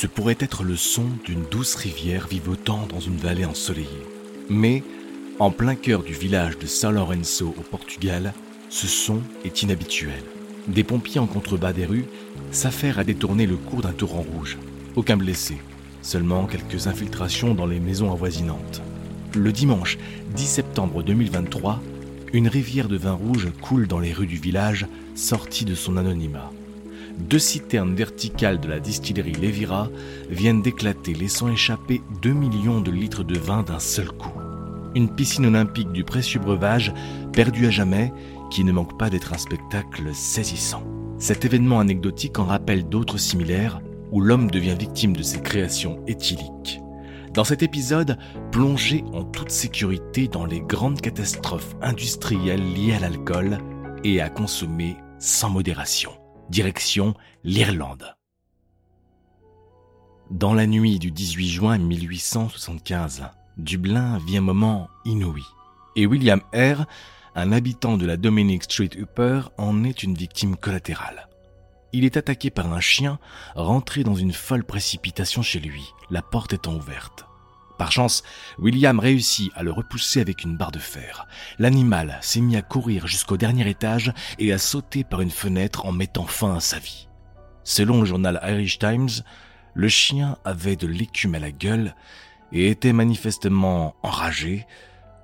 ce pourrait être le son d'une douce rivière vivotant dans une vallée ensoleillée. Mais, en plein cœur du village de São Lourenço au Portugal, ce son est inhabituel. Des pompiers en contrebas des rues s'affairent à détourner le cours d'un torrent rouge. Aucun blessé, seulement quelques infiltrations dans les maisons avoisinantes. Le dimanche 10 septembre 2023, une rivière de vin rouge coule dans les rues du village, sortie de son anonymat deux citernes verticales de la distillerie Levira viennent d'éclater, laissant échapper 2 millions de litres de vin d'un seul coup. Une piscine olympique du précieux breuvage, perdue à jamais, qui ne manque pas d'être un spectacle saisissant. Cet événement anecdotique en rappelle d'autres similaires, où l'homme devient victime de ses créations éthyliques. Dans cet épisode, plongez en toute sécurité dans les grandes catastrophes industrielles liées à l'alcool et à consommer sans modération direction l'Irlande. Dans la nuit du 18 juin 1875, Dublin vit un moment inouï. Et William Eyre, un habitant de la Dominic Street Upper, en est une victime collatérale. Il est attaqué par un chien rentré dans une folle précipitation chez lui, la porte étant ouverte. Par chance, William réussit à le repousser avec une barre de fer. L'animal s'est mis à courir jusqu'au dernier étage et à sauter par une fenêtre en mettant fin à sa vie. Selon le journal Irish Times, le chien avait de l'écume à la gueule et était manifestement enragé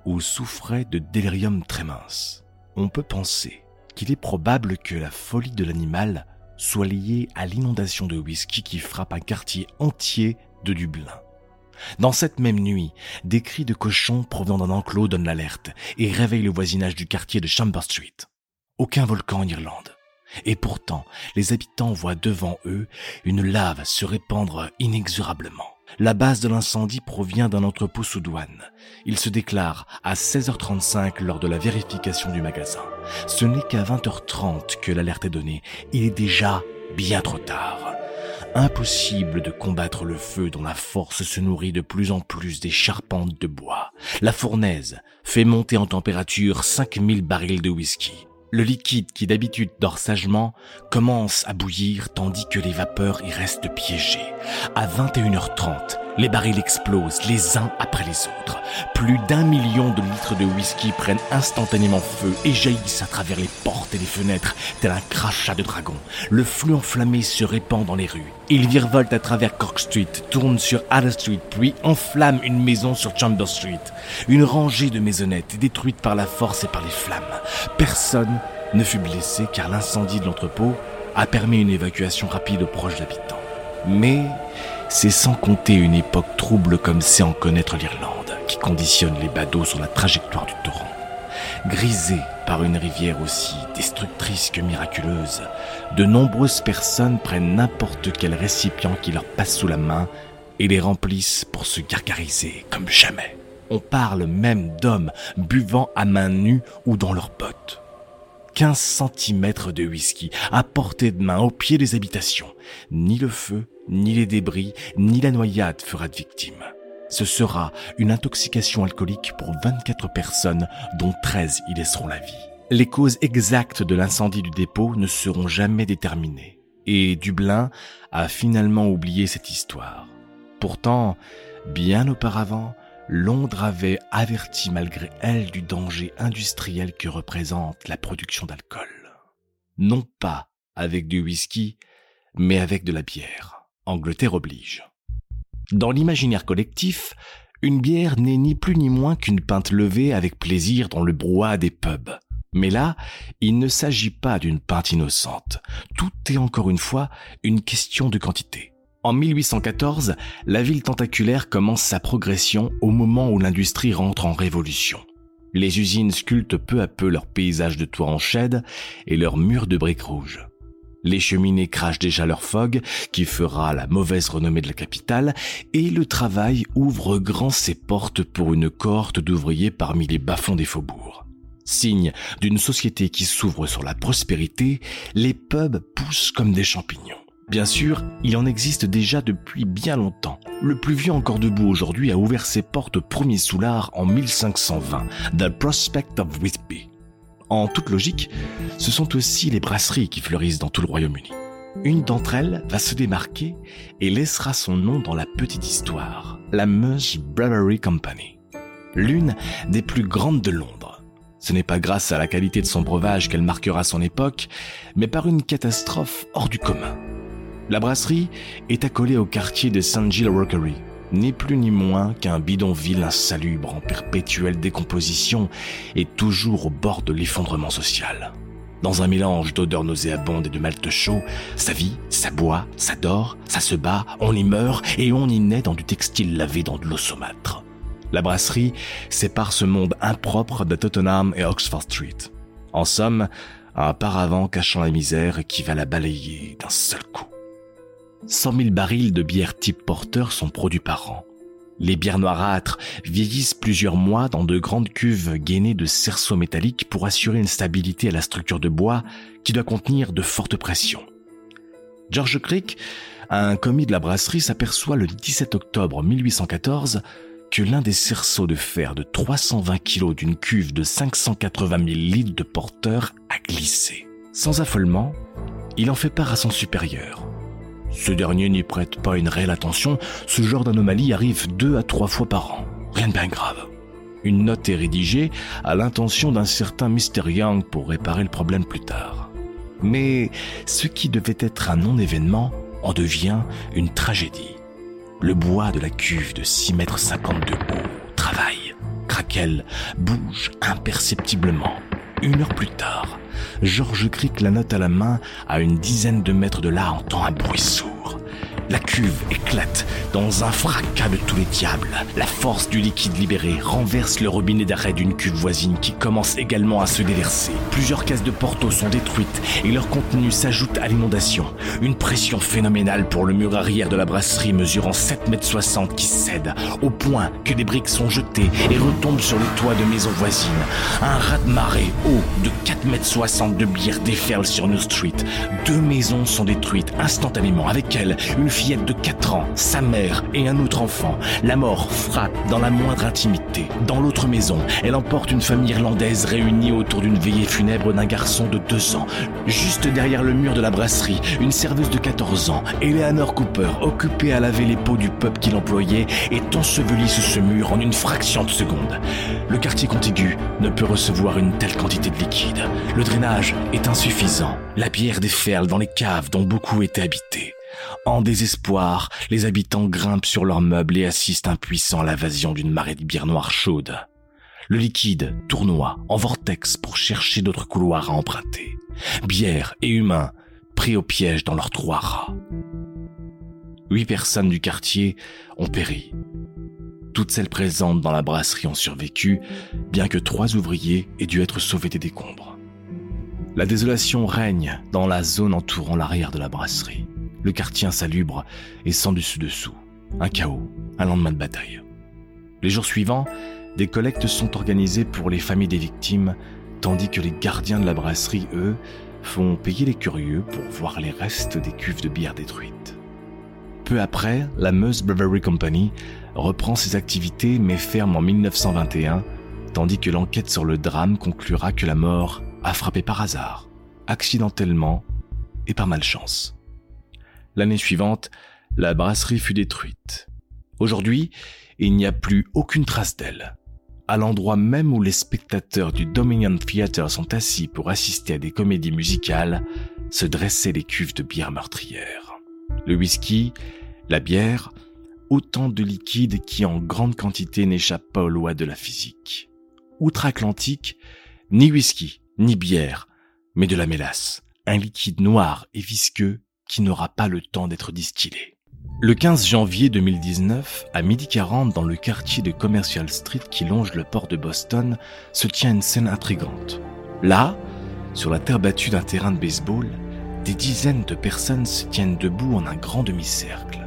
ou souffrait de délirium très mince. On peut penser qu'il est probable que la folie de l'animal soit liée à l'inondation de whisky qui frappe un quartier entier de Dublin. Dans cette même nuit, des cris de cochons provenant d'un enclos donnent l'alerte et réveillent le voisinage du quartier de Chamber Street. Aucun volcan en Irlande. Et pourtant, les habitants voient devant eux une lave se répandre inexorablement. La base de l'incendie provient d'un entrepôt sous douane. Il se déclare à 16h35 lors de la vérification du magasin. Ce n'est qu'à 20h30 que l'alerte est donnée. Il est déjà bien trop tard. Impossible de combattre le feu dont la force se nourrit de plus en plus des charpentes de bois. La fournaise fait monter en température 5000 barils de whisky. Le liquide qui d'habitude dort sagement commence à bouillir tandis que les vapeurs y restent piégées. À 21h30, les barils explosent les uns après les autres. Plus d'un million de litres de whisky prennent instantanément feu et jaillissent à travers les portes et les fenêtres, tel un crachat de dragon. Le flux enflammé se répand dans les rues. Il virevolte à travers Cork Street, tourne sur Adder Street, puis enflamme une maison sur Chamber Street. Une rangée de maisonnettes est détruite par la force et par les flammes. Personne ne fut blessé car l'incendie de l'entrepôt a permis une évacuation rapide aux proches habitants. Mais c'est sans compter une époque trouble comme c'est en connaître l'Irlande, qui conditionne les badauds sur la trajectoire du torrent. Grisés par une rivière aussi destructrice que miraculeuse, de nombreuses personnes prennent n'importe quel récipient qui leur passe sous la main et les remplissent pour se gargariser comme jamais. On parle même d'hommes buvant à main nue ou dans leurs bottes. 15 cm de whisky à portée de main au pied des habitations. Ni le feu, ni les débris, ni la noyade fera de victime. Ce sera une intoxication alcoolique pour 24 personnes, dont 13 y laisseront la vie. Les causes exactes de l'incendie du dépôt ne seront jamais déterminées. Et Dublin a finalement oublié cette histoire. Pourtant, bien auparavant, Londres avait averti malgré elle du danger industriel que représente la production d'alcool. Non pas avec du whisky, mais avec de la bière. Angleterre oblige. Dans l'imaginaire collectif, une bière n'est ni plus ni moins qu'une pinte levée avec plaisir dans le brouhaha des pubs. Mais là, il ne s'agit pas d'une pinte innocente. Tout est encore une fois une question de quantité. En 1814, la ville tentaculaire commence sa progression au moment où l'industrie rentre en révolution. Les usines sculptent peu à peu leur paysage de toits en chède et leurs murs de briques rouges. Les cheminées crachent déjà leur fog, qui fera la mauvaise renommée de la capitale, et le travail ouvre grand ses portes pour une cohorte d'ouvriers parmi les bas-fonds des faubourgs. Signe d'une société qui s'ouvre sur la prospérité, les pubs poussent comme des champignons. Bien sûr, il en existe déjà depuis bien longtemps. Le plus vieux encore debout aujourd'hui a ouvert ses portes au premier soulard en 1520, The Prospect of Whitby. En toute logique, ce sont aussi les brasseries qui fleurissent dans tout le Royaume-Uni. Une d'entre elles va se démarquer et laissera son nom dans la petite histoire, la Meuse Brewery Company, l'une des plus grandes de Londres. Ce n'est pas grâce à la qualité de son breuvage qu'elle marquera son époque, mais par une catastrophe hors du commun. La brasserie est accolée au quartier de St. Giles Rockery, ni plus ni moins qu'un bidonville insalubre en perpétuelle décomposition et toujours au bord de l'effondrement social. Dans un mélange d'odeurs nauséabondes et de malte chaud, ça vit, ça boit, ça dort, ça se bat, on y meurt et on y naît dans du textile lavé dans de l'eau saumâtre. La brasserie sépare ce monde impropre de Tottenham et Oxford Street. En somme, un paravent cachant la misère qui va la balayer d'un seul coup. 100 000 barils de bière type porteur sont produits par an. Les bières noirâtres vieillissent plusieurs mois dans de grandes cuves gainées de cerceaux métalliques pour assurer une stabilité à la structure de bois qui doit contenir de fortes pressions. George Crick, un commis de la brasserie, s'aperçoit le 17 octobre 1814 que l'un des cerceaux de fer de 320 kg d'une cuve de 580 000 litres de porteur a glissé. Sans affolement, il en fait part à son supérieur. Ce dernier n'y prête pas une réelle attention, ce genre d'anomalie arrive deux à trois fois par an. Rien de bien grave. Une note est rédigée à l'intention d'un certain Mr. Young pour réparer le problème plus tard. Mais ce qui devait être un non-événement en devient une tragédie. Le bois de la cuve de 6 mètres 50 de haut travaille, craquelle, bouge imperceptiblement. Une heure plus tard, Georges Crick la note à la main, à une dizaine de mètres de là, entend un bruit sourd. La cuve éclate dans un fracas de tous les diables. La force du liquide libéré renverse le robinet d'arrêt d'une cuve voisine qui commence également à se déverser. Plusieurs caisses de porto sont détruites et leur contenu s'ajoute à l'inondation. Une pression phénoménale pour le mur arrière de la brasserie mesurant 7 mètres 60 qui cède au point que des briques sont jetées et retombent sur les toits de maisons voisines. Un raz-de-marée haut de 4 mètres 60 de bière déferle sur New Street. Deux maisons sont détruites instantanément. Avec elles, fillette de 4 ans, sa mère et un autre enfant. La mort frappe dans la moindre intimité. Dans l'autre maison, elle emporte une famille irlandaise réunie autour d'une veillée funèbre d'un garçon de 2 ans. Juste derrière le mur de la brasserie, une serveuse de 14 ans, Eleanor Cooper, occupée à laver les pots du peuple qu'il employait, est ensevelie sous ce mur en une fraction de seconde. Le quartier contigu ne peut recevoir une telle quantité de liquide. Le drainage est insuffisant. La bière déferle dans les caves dont beaucoup étaient habités. En désespoir, les habitants grimpent sur leurs meubles et assistent impuissants à l'invasion d'une marée de bière noire chaude. Le liquide tournoie en vortex pour chercher d'autres couloirs à emprunter. Bière et humains pris au piège dans leurs trois rats. Huit personnes du quartier ont péri. Toutes celles présentes dans la brasserie ont survécu, bien que trois ouvriers aient dû être sauvés des décombres. La désolation règne dans la zone entourant l'arrière de la brasserie le quartier insalubre et sans dessus-dessous. Un chaos, un lendemain de bataille. Les jours suivants, des collectes sont organisées pour les familles des victimes, tandis que les gardiens de la brasserie, eux, font payer les curieux pour voir les restes des cuves de bière détruites. Peu après, la Meuse Brewery Company reprend ses activités mais ferme en 1921, tandis que l'enquête sur le drame conclura que la mort a frappé par hasard, accidentellement et par malchance. L'année suivante, la brasserie fut détruite. Aujourd'hui, il n'y a plus aucune trace d'elle. À l'endroit même où les spectateurs du Dominion Theatre sont assis pour assister à des comédies musicales, se dressaient les cuves de bière meurtrière. Le whisky, la bière, autant de liquides qui en grande quantité n'échappent pas aux lois de la physique. Outre-Atlantique, ni whisky, ni bière, mais de la mélasse, un liquide noir et visqueux qui n'aura pas le temps d'être distillé. Le 15 janvier 2019, à midi 40 dans le quartier de Commercial Street qui longe le port de Boston, se tient une scène intrigante. Là, sur la terre battue d'un terrain de baseball, des dizaines de personnes se tiennent debout en un grand demi-cercle.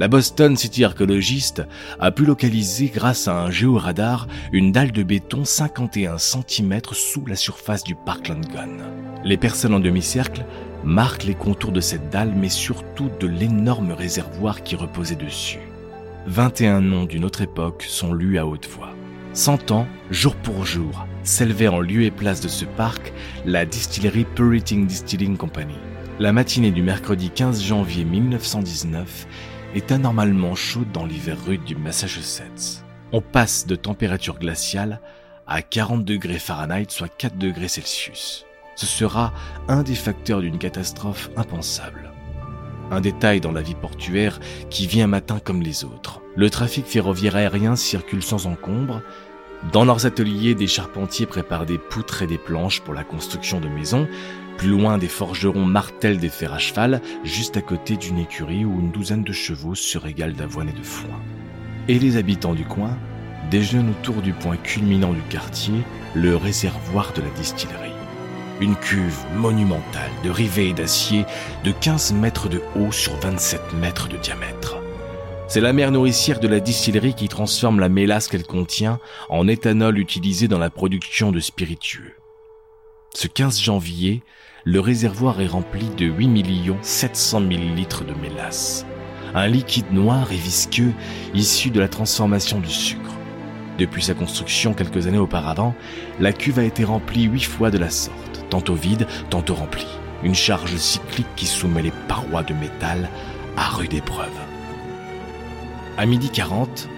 La Boston City Archaeologist a pu localiser grâce à un géoradar une dalle de béton 51 cm sous la surface du Parkland Gun. Les personnes en demi-cercle marque les contours de cette dalle, mais surtout de l'énorme réservoir qui reposait dessus. 21 noms d'une autre époque sont lus à haute voix. Cent ans, jour pour jour, s'élevait en lieu et place de ce parc la distillerie Puriting Distilling Company. La matinée du mercredi 15 janvier 1919 est anormalement chaude dans l'hiver rude du Massachusetts. On passe de température glaciale à 40 degrés Fahrenheit, soit 4 degrés Celsius. Ce sera un des facteurs d'une catastrophe impensable. Un détail dans la vie portuaire qui vient un matin comme les autres. Le trafic ferroviaire aérien circule sans encombre. Dans leurs ateliers, des charpentiers préparent des poutres et des planches pour la construction de maisons. Plus loin, des forgerons martèlent des fers à cheval, juste à côté d'une écurie où une douzaine de chevaux se régalent d'avoine et de foin. Et les habitants du coin déjeunent autour du point culminant du quartier, le réservoir de la distillerie. Une cuve monumentale de rivets d'acier de 15 mètres de haut sur 27 mètres de diamètre. C'est la mère nourricière de la distillerie qui transforme la mélasse qu'elle contient en éthanol utilisé dans la production de spiritueux. Ce 15 janvier, le réservoir est rempli de 8 700 000 litres de mélasse, un liquide noir et visqueux issu de la transformation du sucre. Depuis sa construction quelques années auparavant, la cuve a été remplie huit fois de la sorte, tantôt vide, tantôt remplie. Une charge cyclique qui soumet les parois de métal à rude épreuve. À midi 40,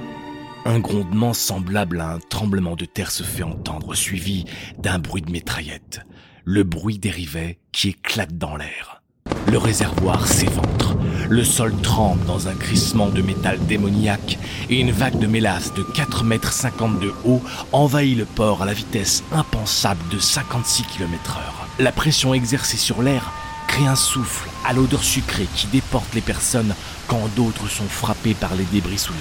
un grondement semblable à un tremblement de terre se fait entendre, suivi d'un bruit de mitraillette. Le bruit rivets qui éclate dans l'air. Le réservoir s'éventre. Le sol tremble dans un crissement de métal démoniaque et une vague de mélasse de 4 mètres 50 de haut envahit le port à la vitesse impensable de 56 km heure. La pression exercée sur l'air crée un souffle à l'odeur sucrée qui déporte les personnes quand d'autres sont frappées par les débris soulevés.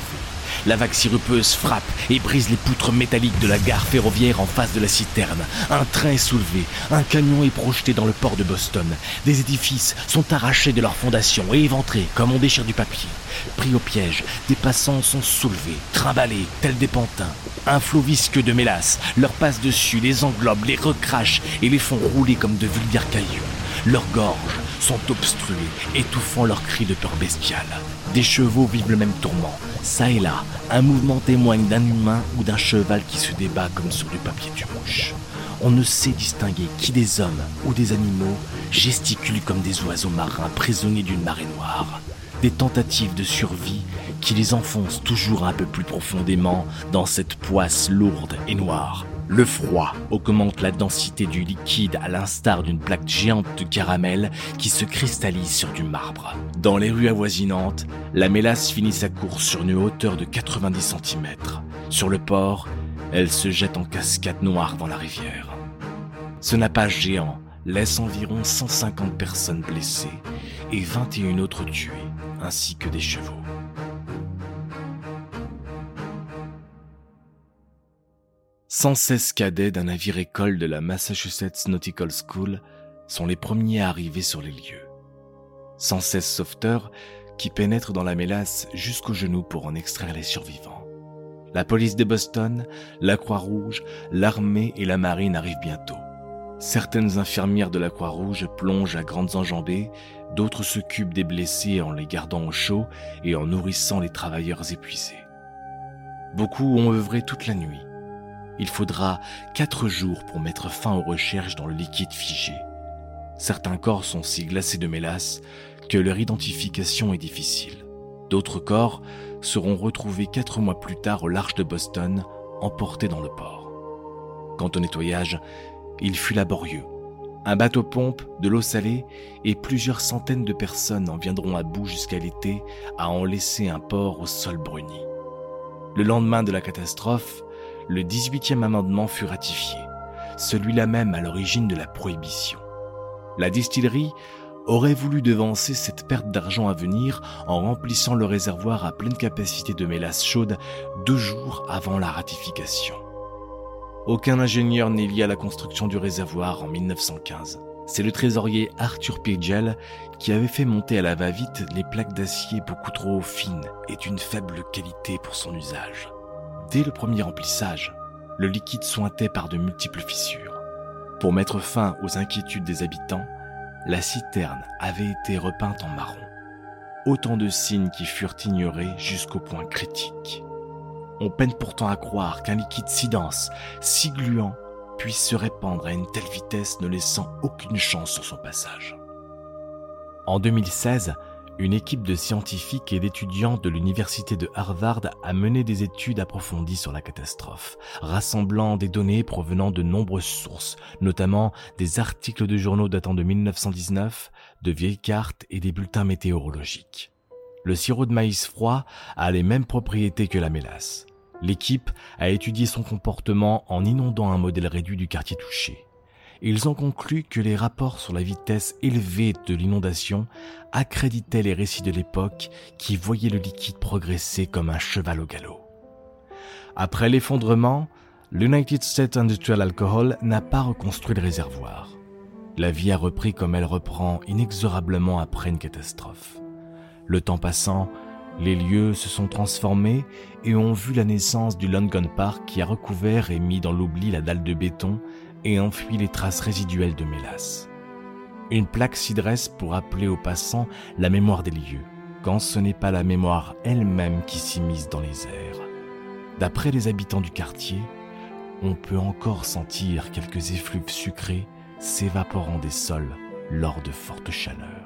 La vague sirupeuse frappe et brise les poutres métalliques de la gare ferroviaire en face de la citerne. Un train est soulevé, un camion est projeté dans le port de Boston. Des édifices sont arrachés de leurs fondations et éventrés comme on déchire du papier. Pris au piège, des passants sont soulevés, trimballés, tels des pantins. Un flot visqueux de mélasse leur passe dessus, les englobe, les recrache et les font rouler comme de vulgaires cailloux. Leurs gorges sont obstruées, étouffant leurs cris de peur bestiale. Des chevaux vivent le même tourment. Ça et là, un mouvement témoigne d'un humain ou d'un cheval qui se débat comme sur du papier du mouche. On ne sait distinguer qui des hommes ou des animaux gesticulent comme des oiseaux marins prisonniers d'une marée noire. Des tentatives de survie qui les enfoncent toujours un peu plus profondément dans cette poisse lourde et noire le froid augmente la densité du liquide à l'instar d'une plaque géante de caramel qui se cristallise sur du marbre. Dans les rues avoisinantes, la mélasse finit sa course sur une hauteur de 90 cm. Sur le port, elle se jette en cascade noire dans la rivière. Ce nappage géant laisse environ 150 personnes blessées et 21 autres tuées, ainsi que des chevaux. 116 cadets d'un navire école de la Massachusetts Nautical School sont les premiers à arriver sur les lieux. 116 sauveteurs qui pénètrent dans la mélasse jusqu'aux genoux pour en extraire les survivants. La police de Boston, la Croix-Rouge, l'armée et la marine arrivent bientôt. Certaines infirmières de la Croix-Rouge plongent à grandes enjambées, d'autres s'occupent des blessés en les gardant au chaud et en nourrissant les travailleurs épuisés. Beaucoup ont œuvré toute la nuit il faudra quatre jours pour mettre fin aux recherches dans le liquide figé. Certains corps sont si glacés de mélasse que leur identification est difficile. D'autres corps seront retrouvés quatre mois plus tard au large de Boston, emportés dans le port. Quant au nettoyage, il fut laborieux. Un bateau-pompe, de l'eau salée et plusieurs centaines de personnes en viendront à bout jusqu'à l'été à en laisser un port au sol bruni. Le lendemain de la catastrophe, le 18e amendement fut ratifié, celui-là même à l'origine de la prohibition. La distillerie aurait voulu devancer cette perte d'argent à venir en remplissant le réservoir à pleine capacité de mélasse chaude deux jours avant la ratification. Aucun ingénieur n'est lié à la construction du réservoir en 1915. C'est le trésorier Arthur Pagel qui avait fait monter à la va-vite les plaques d'acier beaucoup trop fines et d'une faible qualité pour son usage. Dès le premier remplissage, le liquide sointait par de multiples fissures. Pour mettre fin aux inquiétudes des habitants, la citerne avait été repeinte en marron. Autant de signes qui furent ignorés jusqu'au point critique. On peine pourtant à croire qu'un liquide si dense, si gluant, puisse se répandre à une telle vitesse ne laissant aucune chance sur son passage. En 2016, une équipe de scientifiques et d'étudiants de l'université de Harvard a mené des études approfondies sur la catastrophe, rassemblant des données provenant de nombreuses sources, notamment des articles de journaux datant de 1919, de vieilles cartes et des bulletins météorologiques. Le sirop de maïs froid a les mêmes propriétés que la mélasse. L'équipe a étudié son comportement en inondant un modèle réduit du quartier touché ils ont conclu que les rapports sur la vitesse élevée de l'inondation accréditaient les récits de l'époque qui voyaient le liquide progresser comme un cheval au galop. Après l'effondrement, l'United States Industrial Alcohol n'a pas reconstruit le réservoir. La vie a repris comme elle reprend inexorablement après une catastrophe. Le temps passant, les lieux se sont transformés et ont vu la naissance du London Park qui a recouvert et mis dans l'oubli la dalle de béton et enfuit les traces résiduelles de mélasse. Une plaque s'y dresse pour rappeler aux passants la mémoire des lieux, quand ce n'est pas la mémoire elle-même qui s'immisce dans les airs. D'après les habitants du quartier, on peut encore sentir quelques effluves sucrés s'évaporant des sols lors de fortes chaleurs.